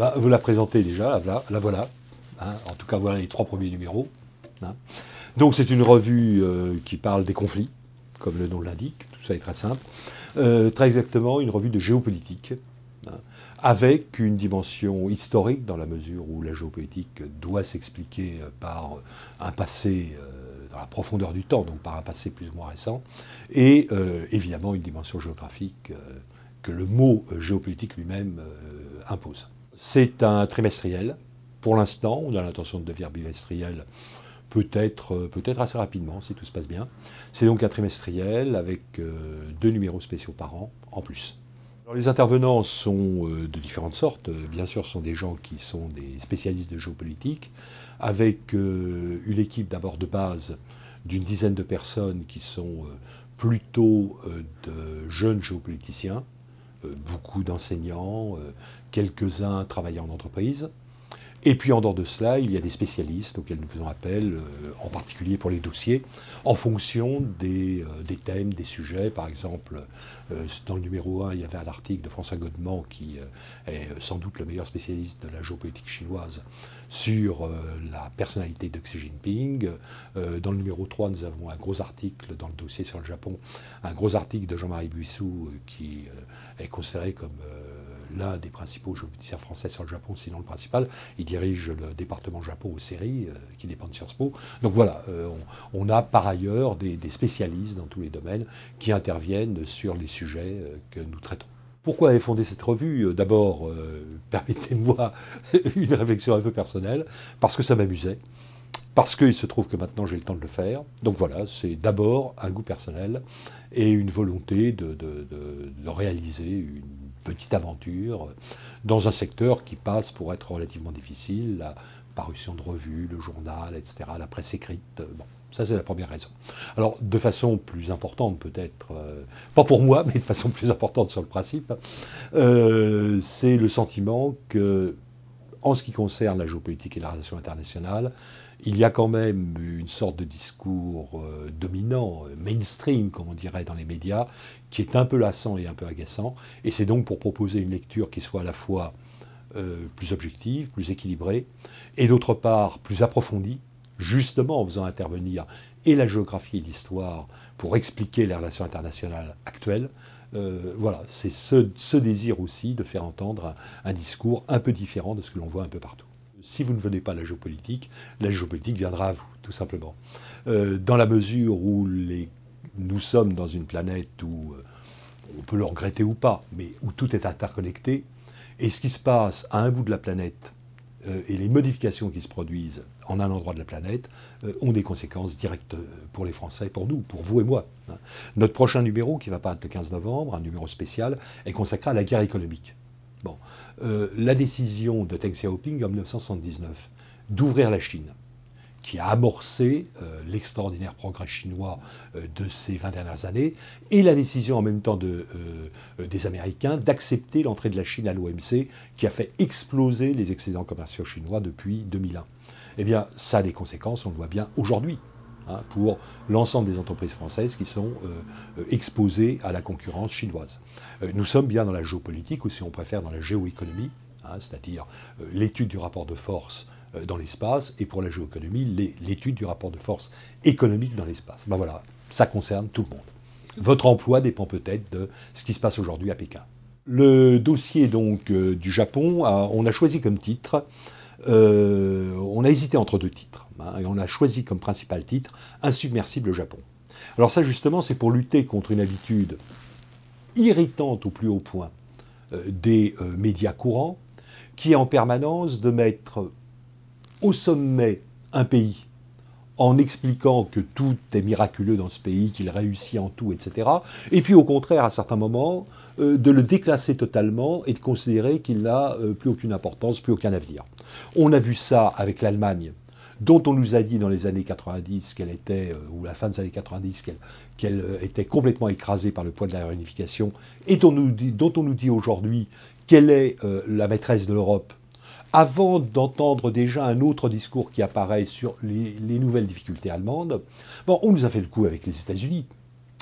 bah, Vous la présentez déjà, la, voilà. Hein. en tout cas, voilà les trois premiers numéros. Hein. Donc c'est une revue euh, qui parle des conflits, comme le nom l'indique, tout ça est très simple. Euh, très exactement, une revue de géopolitique, hein, avec une dimension historique dans la mesure où la géopolitique doit s'expliquer euh, par un passé dans la profondeur du temps, donc par un passé plus ou moins récent, et évidemment une dimension géographique que le mot géopolitique lui-même impose. C'est un trimestriel. Pour l'instant, on a l'intention de devenir bimestriel peut-être euh, peut-être assez rapidement si tout se passe bien. C'est donc un trimestriel avec euh, deux numéros spéciaux par an en plus. les intervenants sont euh, de différentes sortes. Bien sûr, ce sont des gens qui sont des spécialistes de géopolitique, avec une équipe d'abord de base d'une dizaine de personnes qui sont plutôt de jeunes géopoliticiens, beaucoup d'enseignants, quelques-uns travaillant en entreprise. Et puis en dehors de cela, il y a des spécialistes auxquels nous faisons appel, euh, en particulier pour les dossiers, en fonction des, euh, thèmes, des sujets. Par exemple, euh, dans le numéro 1, il y avait un article de François Godement, qui est sans doute le meilleur spécialiste de la géopolitique chinoise, sur la personnalité de Xi Jinping. dans le numéro 3, nous avons un gros article dans le dossier sur le Japon, un gros article de Jean-Marie Buissou, qui est considéré comme l'un des principaux géopoliticiens français sur le Japon, sinon le principal. Il dirige le département Japon aux séries, euh, qui dépend de Sciences Po. Donc voilà, euh, on, a par ailleurs des, spécialistes dans tous les domaines qui interviennent sur les sujets euh, que nous traitons. Pourquoi avez fondé cette revue? D'abord, permettez-moi une réflexion un peu personnelle, parce que ça m'amusait parce qu'il se trouve que maintenant j'ai le temps de le faire. Donc voilà, c'est d'abord un goût personnel et une volonté de, de réaliser une petite aventure dans un secteur qui passe pour être relativement difficile, la parution de revues, le journal, etc., la presse écrite. Bon, ça c'est la première raison. Alors de façon plus importante peut-être, euh, pas pour moi, mais de façon plus importante sur le principe, euh, c'est le sentiment que, en ce qui concerne la géopolitique et la relation internationale, il y a quand même une sorte de discours euh, dominant, euh, mainstream, comme on dirait dans les médias, qui est un peu lassant et un peu agaçant. Et c'est donc pour proposer une lecture qui soit à la fois euh, plus objective, plus équilibrée, et d'autre part plus approfondie, justement en faisant intervenir et la géographie et l'histoire pour expliquer les relations internationales actuelles. voilà, c'est ce, désir aussi de faire entendre un discours un peu différent de ce que l'on voit un peu partout si vous ne venez pas à la géopolitique, la géopolitique viendra à vous, tout simplement. Euh, dans la mesure où nous sommes dans une planète où euh, on peut le regretter ou pas, mais où tout est interconnecté, et ce qui se passe à un bout de la planète euh, et les modifications qui se produisent en un endroit de la planète ont des conséquences directes pour les Français, pour nous, pour vous et moi. Hein. Notre prochain numéro, qui va paraître le 15 novembre, un numéro spécial, est consacré à la guerre économique. Bon. Euh, la décision de Deng Xiaoping en 1979 d'ouvrir la Chine, qui a amorcé euh, l'extraordinaire progrès chinois euh, de ces 20 dernières années, et la décision en même temps de, des Américains d'accepter l'entrée de la Chine à l'OMC, qui a fait exploser les excédents commerciaux chinois depuis 2001. Eh bien, ça a des conséquences, on le voit bien aujourd'hui. Hein, pour l'ensemble des entreprises françaises qui sont euh, exposées à la concurrence chinoise. Euh, nous sommes bien dans la géopolitique, ou si on préfère dans la géoéconomie, hein, c'est-à-dire euh, l'étude du rapport de force dans l'espace, et pour la géoéconomie, l'étude du rapport de force économique dans l'espace. Ben voilà, ça concerne tout le monde. Votre emploi dépend peut-être de ce qui se passe aujourd'hui à Pékin. Le dossier donc du Japon, on a choisi comme titre, on a hésité entre deux titres. Hein, et on a choisi comme principal titre Insubmersible Japon. Alors ça justement, c'est pour lutter contre une habitude irritante au plus haut point euh, des euh, médias courants, qui est en permanence de mettre au sommet un pays en expliquant que tout est miraculeux dans ce pays, qu'il réussit en tout, etc. Et puis au contraire, à certains moments, euh, de le déclasser totalement et de considérer qu'il n'a plus aucune importance, plus aucun avenir. On a vu ça avec l'Allemagne dont on nous a dit dans les années 90 qu'elle était, euh, ou la fin des années 90, qu'elle euh, était complètement écrasée par le poids de la réunification, et dont, on nous dit aujourd'hui qu'elle est euh, la maîtresse de l'Europe, avant d'entendre déjà un autre discours qui apparaît sur les, nouvelles difficultés allemandes, on nous a fait le coup avec les États-Unis.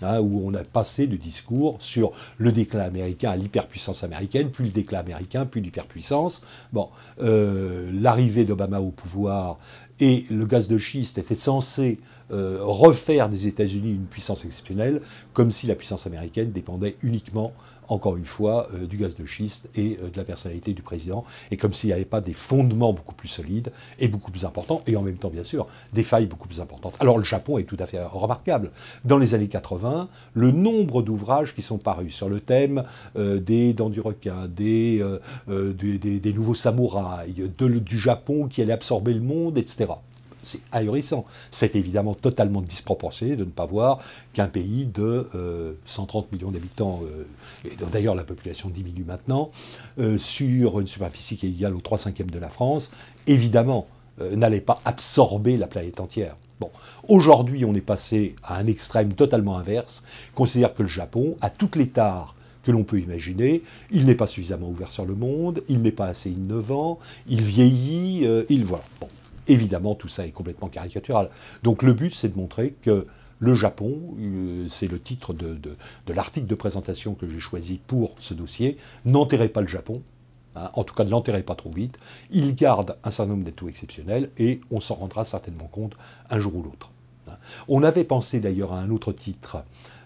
Hein, où on a passé de discours sur le déclin américain à l'hyperpuissance américaine, puis le déclin américain, puis l'hyperpuissance. Bon, euh, l'arrivée d'Obama au pouvoir et le gaz de schiste était censé euh, refaire des États-Unis une puissance exceptionnelle, comme si la puissance américaine dépendait uniquement, encore une fois, euh, du gaz de schiste et euh, de la personnalité du président, et comme s'il n'y avait pas des fondements beaucoup plus solides et beaucoup plus importants, et en même temps, bien sûr, des failles beaucoup plus importantes. Alors le Japon est tout à fait remarquable. Dans les années 80, le nombre d'ouvrages qui sont parus sur le thème des dents du requin, des, des, nouveaux samouraïs, du Japon qui allait absorber le monde, etc c'est ahurissant. C'est évidemment totalement disproportionné de ne pas voir qu'un pays de 130 euh, millions d'habitants, euh, et d'ailleurs la population diminue maintenant, euh, sur une superficie qui est égale au 3 cinquièmes de la France, évidemment, n'allait pas absorber la planète entière. Bon, aujourd'hui, on est passé à un extrême totalement inverse. Considère que le Japon a toutes les tares que l'on peut imaginer. Il n'est pas suffisamment ouvert sur le monde, il n'est pas assez innovant, il vieillit, il voilà. Évidemment, tout ça est complètement caricatural. Donc le but, c'est de montrer que le Japon, euh, c'est le titre de, l'article de présentation que j'ai choisi pour ce dossier, n'enterrez pas le Japon, hein, en tout cas ne l'enterrez pas trop vite, il garde un certain nombre d'atouts exceptionnels et on s'en rendra certainement compte un jour ou l'autre. Hein. On avait pensé d'ailleurs à un autre titre,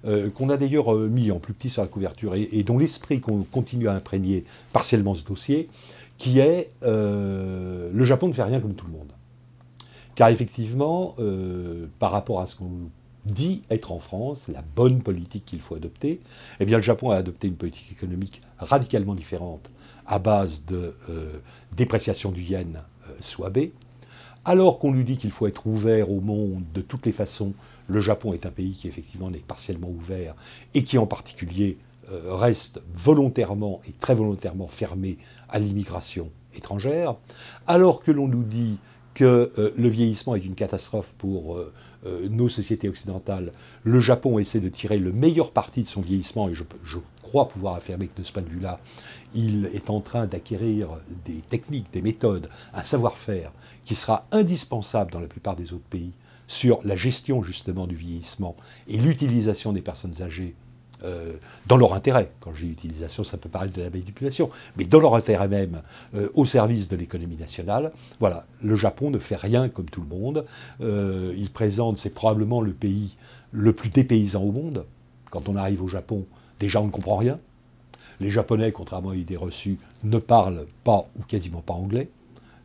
euh, qu'on a d'ailleurs euh, mis en plus petit sur la couverture et, dont l'esprit continue à imprégner partiellement ce dossier, qui est Le Japon ne fait rien comme tout le monde. Car effectivement, euh, par rapport à ce qu'on dit être en France, la bonne politique qu'il faut adopter, eh bien le Japon a adopté une politique économique radicalement différente à base de euh, dépréciation du yen euh, soit B. Alors qu'on lui dit qu'il faut être ouvert au monde de toutes les façons, le Japon est un pays qui effectivement n'est partiellement ouvert et qui en particulier reste volontairement et très volontairement fermé à l'immigration étrangère. Alors que l'on nous dit que euh, le vieillissement est une catastrophe pour euh, euh, nos sociétés occidentales. Le Japon essaie de tirer le meilleur parti de son vieillissement, et je, crois pouvoir affirmer que de ce point de vue-là, il est en train d'acquérir des techniques, des méthodes, un savoir-faire qui sera indispensable dans la plupart des autres pays sur la gestion justement du vieillissement et l'utilisation des personnes âgées euh, dans leur intérêt. Quand j'ai utilisation, ça peut paraître de la manipulation, mais dans leur intérêt même, euh, au service de l'économie nationale. Voilà, le Japon ne fait rien comme tout le monde. Euh, il présente, c'est probablement le pays le plus dépaysant au monde. Quand on arrive au Japon, déjà on ne comprend rien. Les Japonais, contrairement à l'idée reçue, ne parlent pas ou quasiment pas anglais.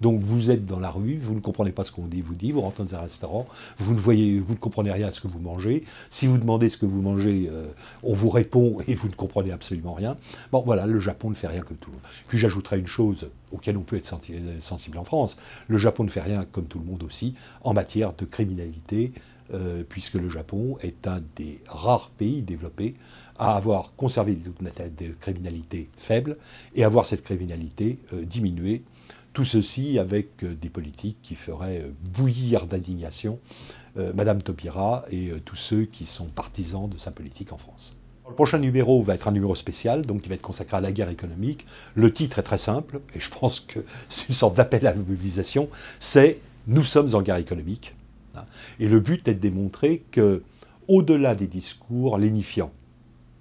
Donc vous êtes dans la rue, vous ne comprenez pas ce qu'on dit, vous dit, vous rentrez dans un restaurant, vous ne voyez, vous ne comprenez rien à ce que vous mangez. Si vous demandez ce que vous mangez, euh, on vous répond et vous ne comprenez absolument rien. Bon voilà, le Japon ne fait rien comme tout le monde. Puis j'ajouterai une chose auquel on peut être sensible en France. Le Japon ne fait rien comme tout le monde aussi en matière de criminalité, euh, puisque le Japon est un des rares pays développés à avoir conservé des criminalités faibles et à voir cette criminalité euh, diminuer tout ceci avec euh, des politiques qui feraient euh, bouillir d'indignation euh, Madame Taubira et tous ceux qui sont partisans de sa politique en France. Le prochain numéro va être un numéro spécial, donc qui va être consacré à la guerre économique. Le titre est très simple, et je pense que c'est une sorte d'appel à la mobilisation, c'est Nous sommes en guerre économique. Hein. Et le but est de démontrer que, au-delà des discours lénifiants,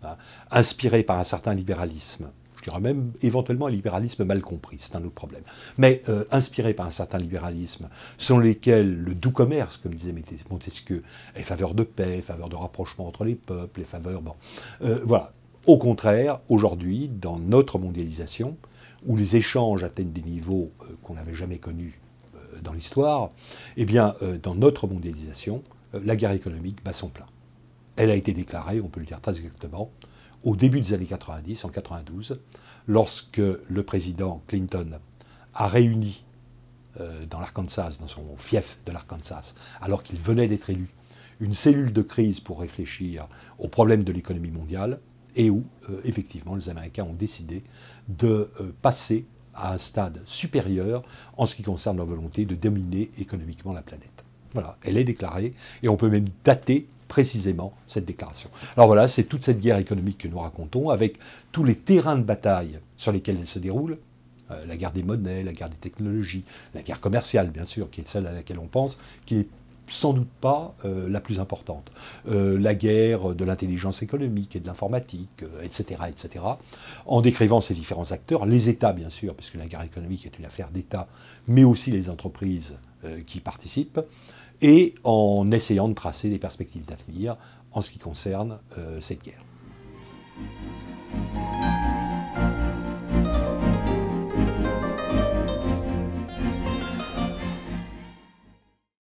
hein, inspirés par un certain libéralisme, dirais même éventuellement un libéralisme mal compris, c'est un autre problème. Mais euh, inspiré par un certain libéralisme, selon lesquels le doux commerce, comme disait Montesquieu, est faveur de paix, faveur de rapprochement entre les peuples, est faveur... Bon, euh, voilà. Au contraire, aujourd'hui, dans notre mondialisation, où les échanges atteignent des niveaux euh, qu'on n'avait jamais connus dans l'histoire, eh bien, dans notre mondialisation, la guerre économique bat son plein. Elle a été déclarée, on peut le dire très exactement, au début des années 90, en 92, lorsque le président Clinton a réuni euh, dans l'Arkansas, dans son fief de l'Arkansas, alors qu'il venait d'être élu, une cellule de crise pour réfléchir aux problèmes de l'économie mondiale, et où, euh, effectivement, les Américains ont décidé de euh, passer à un stade supérieur en ce qui concerne leur volonté de dominer économiquement la planète. Voilà, elle est déclarée, et on peut même dater précisément cette déclaration. Alors voilà, c'est toute cette guerre économique que nous racontons, avec tous les terrains de bataille sur lesquels elle se déroule, euh, la guerre des monnaies, la guerre des technologies, la guerre commerciale, bien sûr, qui est celle à laquelle on pense, qui est sans doute pas euh, la plus importante. Euh, la guerre de l'intelligence économique et de l'informatique, etc., etc., en décrivant ces différents acteurs, les États bien sûr, parce que la guerre économique est une affaire d'État, mais aussi les entreprises qui participent, et en essayant de tracer des perspectives d'avenir en ce qui concerne euh, cette guerre.